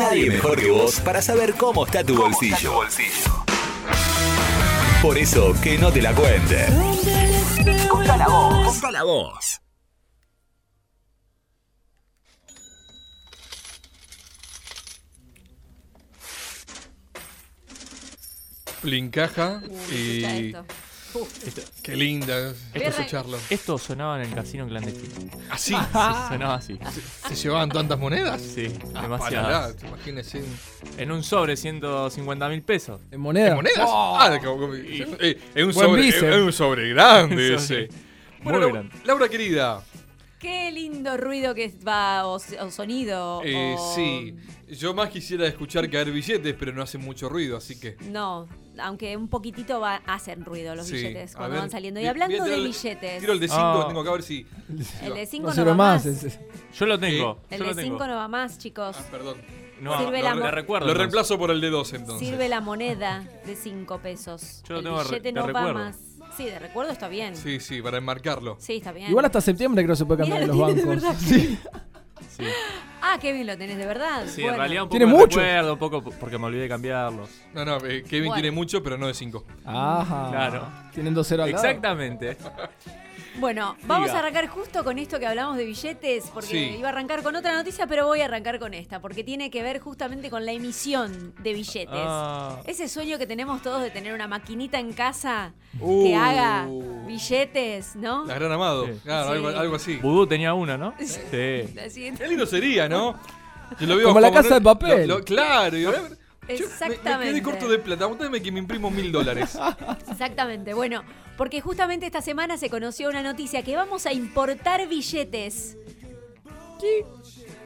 Nadie mejor que vos para saber cómo está tu bolsillo. Por eso, que no te la cuente. Contala vos. Contala vos. Blincaja Escucha esto. Qué linda a escucharlo. Esto sonaba en el casino clandestino. Así. Sonaba así. ¿Se llevaban tantas monedas? Sí, Ah, demasiadas. imagínese. En un sobre 150 mil pesos. En moneda. ¿En monedas? Oh. Ah, como- como- eh, es un sobre, es un sobre grande ese. muy Bueno, Lau- grande. Laura querida, Qué lindo ruido que va, o, o sonido. eh, o- sí, yo más quisiera escuchar caer billetes, pero no hace mucho ruido, así que. No, aunque un poquitito va, hacen ruido los Sí, billetes cuando ver, van saliendo. Y hablando de el- billetes, Tiro el de 5, Ah. tengo que ver si. el de 5 No no, va más. más. Yo lo tengo. El yo de lo tengo. 5 no va más, chicos. Ah, perdón. No, Sirve lo, la recuerdo. Lo entonces. reemplazo por el de 2 entonces. Sirve la moneda de 5 pesos. Yo lo el tengo de re- billete no va recuerdo. más. Sí, de recuerdo está bien. Sí, Sí, sí, para enmarcarlo. está bien. Igual hasta septiembre creo que se puede cambiar en los bancos. verdad. Sí. Sí, Ah, bien lo tenés, de verdad. sí Bueno. en realidad un poco Tiene de mucho. recuerdo, un poco porque me olvidé de cambiarlos. No, no, eh, Kevin Bueno. tiene mucho, pero no de 5. Ajá. Claro. Tienen dos ceros al lado. Bueno, vamos Diga. a arrancar justo con esto que hablamos de billetes, porque Sí. iba a arrancar con otra noticia, pero voy a arrancar con esta, porque tiene que ver justamente con la emisión de billetes. Ah. Ese sueño que tenemos todos de tener una maquinita en casa Uh. que haga billetes, ¿no? La gran amado. Sí. Claro, Sí. algo, algo así. Vudú tenía una, ¿no? Sí. Qué lindo sería, ¿no? Yo lo veo Como la casa de papel. lo- lo- claro, y a yo me- Exactamente. quedé corto de plata. Aguantame que me imprimo mil dólares. Exactamente, bueno, porque justamente esta semana se conoció una noticia que vamos a importar billetes. ¿Qué?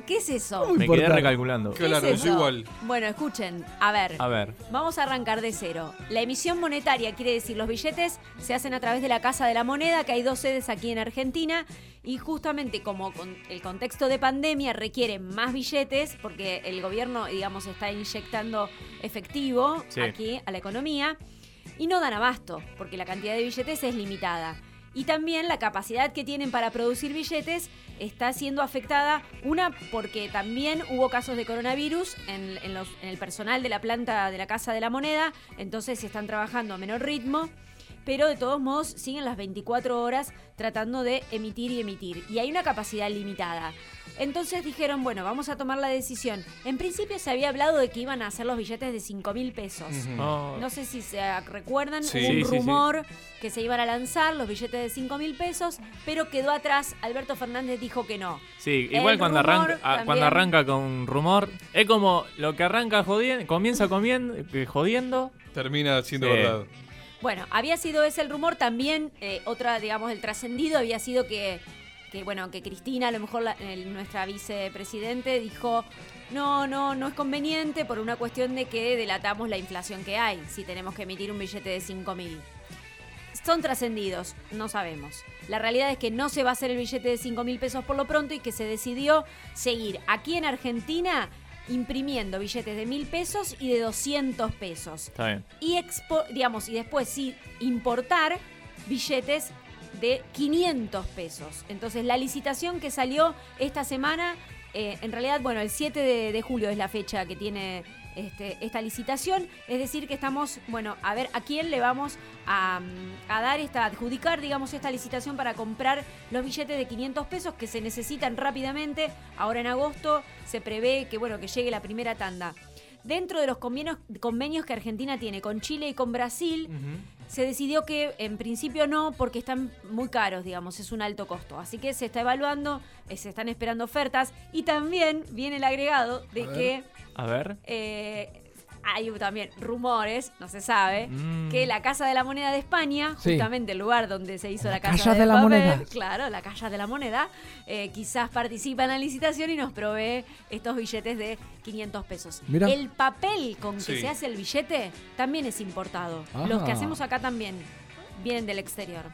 ¿Qué es eso? Me quedé importante. recalculando. ¿Qué Claro, es eso? igual. Bueno, escuchen, a ver. A ver. Vamos a arrancar de cero. La emisión monetaria quiere decir los billetes se hacen a través de la Casa de la Moneda, que hay dos sedes aquí en Argentina, y justamente como con el contexto de pandemia requiere más billetes, porque el gobierno, digamos, está inyectando efectivo Sí. aquí a la economía, y no dan abasto, porque la cantidad de billetes es limitada. Y también la capacidad que tienen para producir billetes está siendo afectada, una porque también hubo casos de coronavirus en, los- en el personal de la planta de la Casa de la Moneda, entonces están trabajando a menor ritmo, pero de todos modos siguen las 24 horas tratando de emitir y emitir. Y hay una capacidad limitada. Entonces dijeron, bueno, vamos a tomar la decisión. En principio se había hablado de que iban a hacer los billetes de 5 mil pesos. Oh. No sé si se recuerdan, Sí. hubo un Sí, sí, sí. rumor que se iban a lanzar los billetes de 5 mil pesos, pero quedó atrás. Alberto Fernández dijo que no. Sí, El igual cuando arranca, ah, también. cuando arranca con un rumor, es como lo que arranca jodiendo, comienza comiendo, eh, jodiendo. Termina siendo Sí. verdad. Bueno, había sido ese el rumor. También, eh, otra, digamos, el trascendido había sido que, que, bueno, que Cristina, a lo mejor la- el- nuestra vicepresidente, dijo. No, no, no es conveniente por una cuestión de que delatamos la inflación que hay si tenemos que emitir un billete de 5 mil. Son trascendidos, no sabemos. La realidad es que no se va a hacer el billete de 5 mil pesos por lo pronto y que se decidió seguir aquí en Argentina imprimiendo billetes de mil pesos y de 200 pesos Está bien. y expo- digamos y después sí importar billetes de 500 pesos. Entonces la licitación que salió esta semana, eh, en realidad, bueno, el 7 de, julio es la fecha que tiene este, esta licitación, es decir que estamos, bueno, a ver a quién le vamos a, mm, a dar esta, adjudicar, digamos, esta licitación para comprar los billetes de 500 pesos que se necesitan rápidamente. Ahora en agosto se prevé que, bueno, que llegue la primera tanda. Dentro de los convenios, convenios que Argentina tiene con Chile y con Brasil, se decidió que en principio no, porque están muy caros, digamos, es un alto costo. Así que se está evaluando, eh, se están esperando ofertas y también viene el agregado de A ver. que A ver. eh, hay también rumores, no se sabe, Mm. que la Casa de la Moneda de España, Sí. justamente el lugar donde se hizo la, La Casa de la Papel, Moneda. claro, la Casa de la Moneda, eh, quizás participa en la licitación y nos provee estos billetes de 500 pesos. Mira. El papel con que Sí. se hace el billete también es importado. Ah. Los que hacemos acá también vienen del exterior.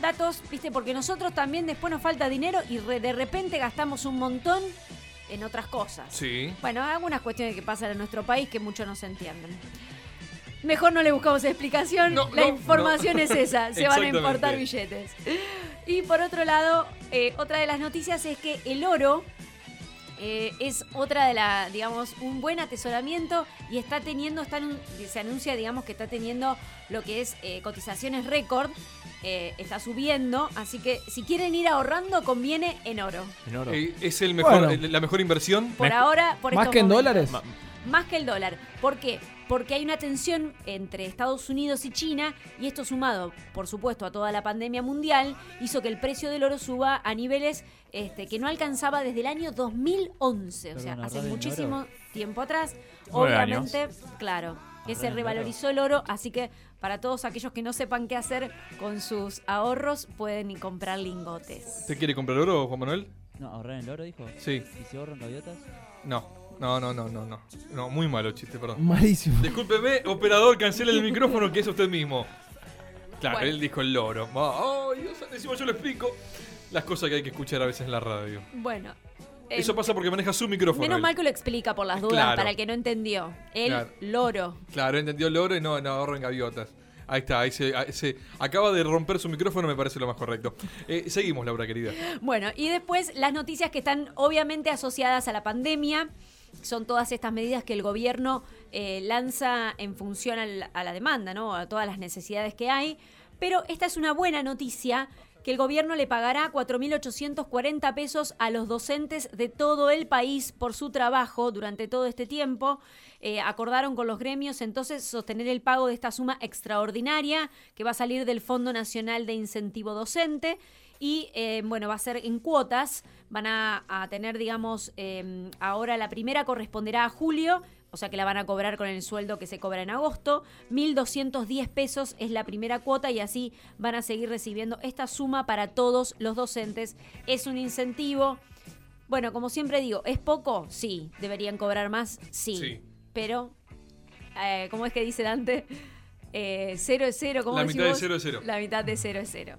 Datos, viste, porque nosotros también después nos falta dinero y re- de repente gastamos un montón en otras cosas. Sí. Bueno, algunas cuestiones que pasan en nuestro país que muchos no se entienden. Mejor no le buscamos explicación, No, la no, información no. es esa, se van a importar billetes. Y por otro lado, eh, otra de las noticias es que el oro eh, es otra de la, digamos, un buen atesoramiento y está teniendo, está en se anuncia, digamos, que está teniendo lo que es eh, cotizaciones récord, eh, está subiendo, así que si quieren ir ahorrando, conviene en oro. En oro. Eh, es el mejor, Bueno. la mejor inversión. Por Me- ahora, por ¿Más estos que en momentos. dólares? Ma- Más que el dólar. ¿Por qué? Porque hay una tensión entre Estados Unidos y China y esto sumado, por supuesto, a toda la pandemia mundial, hizo que el precio del oro suba a niveles este, que no alcanzaba desde el año 2011, o sea, hace ¿ahorrar en muchísimo tiempo atrás. Nueve Obviamente, claro, que se revalorizó el oro, así que para todos aquellos que no sepan qué hacer con sus ahorros, pueden comprar lingotes. ¿Usted quiere comprar oro, Juan Manuel? No, ahorrar en el oro, dijo. Sí. ¿Y si ahorran gaviotas? No. No, no, no, no, no. No, muy malo chiste, perdón. Malísimo. Discúlpeme, operador, cancele el micrófono que es usted mismo. Claro, Bueno. él dijo el loro. Ay, Dios, encima yo lo explico. Las cosas que hay que escuchar a veces en la radio. Bueno. Eh, Eso pasa porque maneja su micrófono. Menos él. mal que lo explica por las dudas, Claro. para el que no entendió. El Claro. loro. Claro, entendió el loro y no, no ahorro en gaviotas. Ahí está, ahí se, ahí se- acaba de romper su micrófono, me parece lo más correcto. Eh, seguimos, Laura, querida. Bueno, y después las noticias que están obviamente asociadas a la pandemia. Son todas estas medidas que el gobierno eh, lanza en función al- a la demanda, ¿no? A todas las necesidades que hay. Pero esta es una buena noticia que el gobierno le pagará 4.840 pesos a los docentes de todo el país por su trabajo durante todo este tiempo. Eh, acordaron con los gremios entonces sostener el pago de esta suma extraordinaria que va a salir del Fondo Nacional de Incentivo Docente y eh, bueno, va a ser en cuotas, van a, tener, digamos, eh, ahora la primera corresponderá a julio, o sea que la van a cobrar con el sueldo que se cobra en agosto, 1.210 pesos es la primera cuota y así van a seguir recibiendo esta suma para todos los docentes. Es un incentivo. Bueno, como siempre digo, ¿es poco? Sí. ¿Deberían cobrar más? Sí. Sí. Pero, eh, ¿cómo es que dice Dante? Eh, cero es cero, ¿cómo La mitad de cero es cero. La mitad de cero es cero.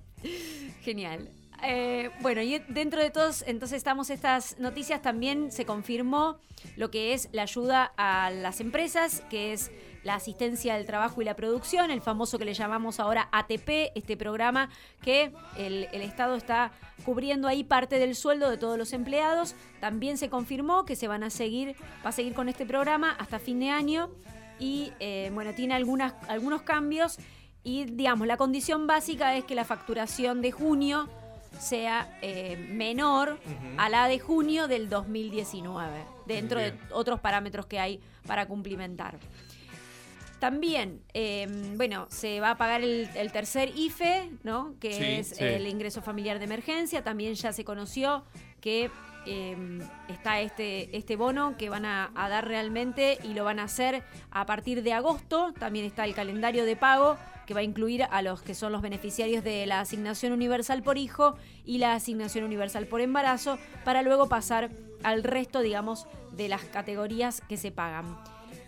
Genial. Eh, bueno, y dentro de todos, entonces estamos estas noticias, también se confirmó lo que es la ayuda a las empresas, que es la asistencia al trabajo y la producción, el famoso que le llamamos ahora ATP, este programa que el, el Estado está cubriendo ahí parte del sueldo de todos los empleados. También se confirmó que se van a seguir, va a seguir con este programa hasta fin de año y eh, bueno, tiene algunas, algunos cambios y digamos, la condición básica es que la facturación de junio sea eh, menor a la de junio del 2019, dentro Bien. de otros parámetros que hay para cumplimentar. También, eh, bueno, se va a pagar el, el tercer IFE, ¿no? Que Sí, es sí. el ingreso familiar de emergencia. También ya se conoció que eh, está este, este bono que van a, a dar realmente y lo van a hacer a partir de agosto. También está el calendario de pago que va a incluir a los que son los beneficiarios de la asignación universal por hijo y la asignación universal por embarazo, para luego pasar al resto, digamos, de las categorías que se pagan.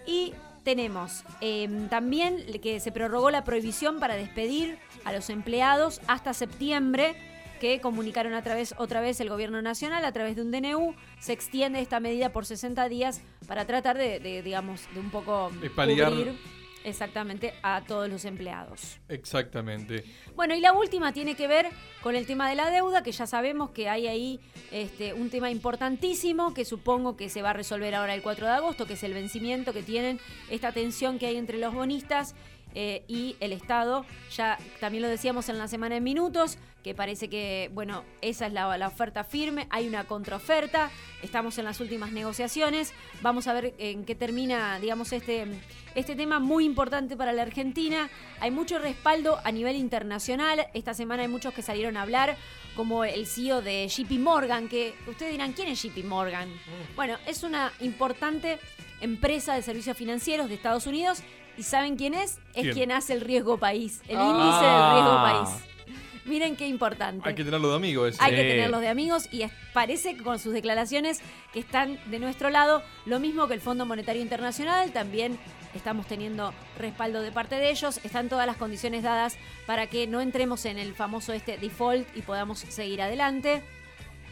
Y tenemos eh, también que se prorrogó la prohibición para despedir a los empleados hasta septiembre, que comunicaron a través, otra vez el gobierno nacional a través de un DNU. Se extiende esta medida por 60 días para tratar de, de, digamos, de un poco De paliar- cubrir exactamente a todos los empleados. Exactamente. Bueno, y la última tiene que ver con el tema de la deuda, que ya sabemos que hay ahí este, un tema importantísimo que supongo que se va a resolver ahora el 4 de agosto, que es el vencimiento que tienen, esta tensión que hay entre los bonistas eh, y el Estado. Ya también lo decíamos en la semana en minutos, que parece que, bueno, esa es la, la oferta firme, hay una contraoferta, estamos en las últimas negociaciones, vamos a ver en qué termina, digamos, este, este tema muy importante para la Argentina. Hay mucho respaldo a nivel internacional, esta semana hay muchos que salieron a hablar, como el CEO de JP Morgan, que ustedes dirán, ¿quién es JP Morgan? Bueno, es una importante empresa de servicios financieros de Estados Unidos. ¿Y saben quién es? Es ¿Quién? quien hace el riesgo país, el Ah. índice del riesgo país. Miren qué importante. Hay que tenerlo de amigo ese. Hay que tenerlos de amigos y es- parece que con sus declaraciones que están de nuestro lado, lo mismo que el Fondo Monetario Internacional, también estamos teniendo respaldo de parte de ellos, están todas las condiciones dadas para que no entremos en el famoso este default y podamos seguir adelante.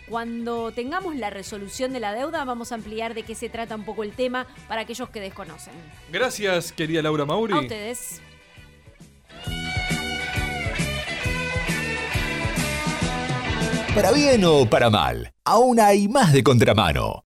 Cuando tengamos la resolución de la deuda, vamos a ampliar de qué se trata un poco el tema para aquellos que desconocen. Gracias, querida Laura Mauri. A ustedes. Para bien o para mal, aún hay más de contramano.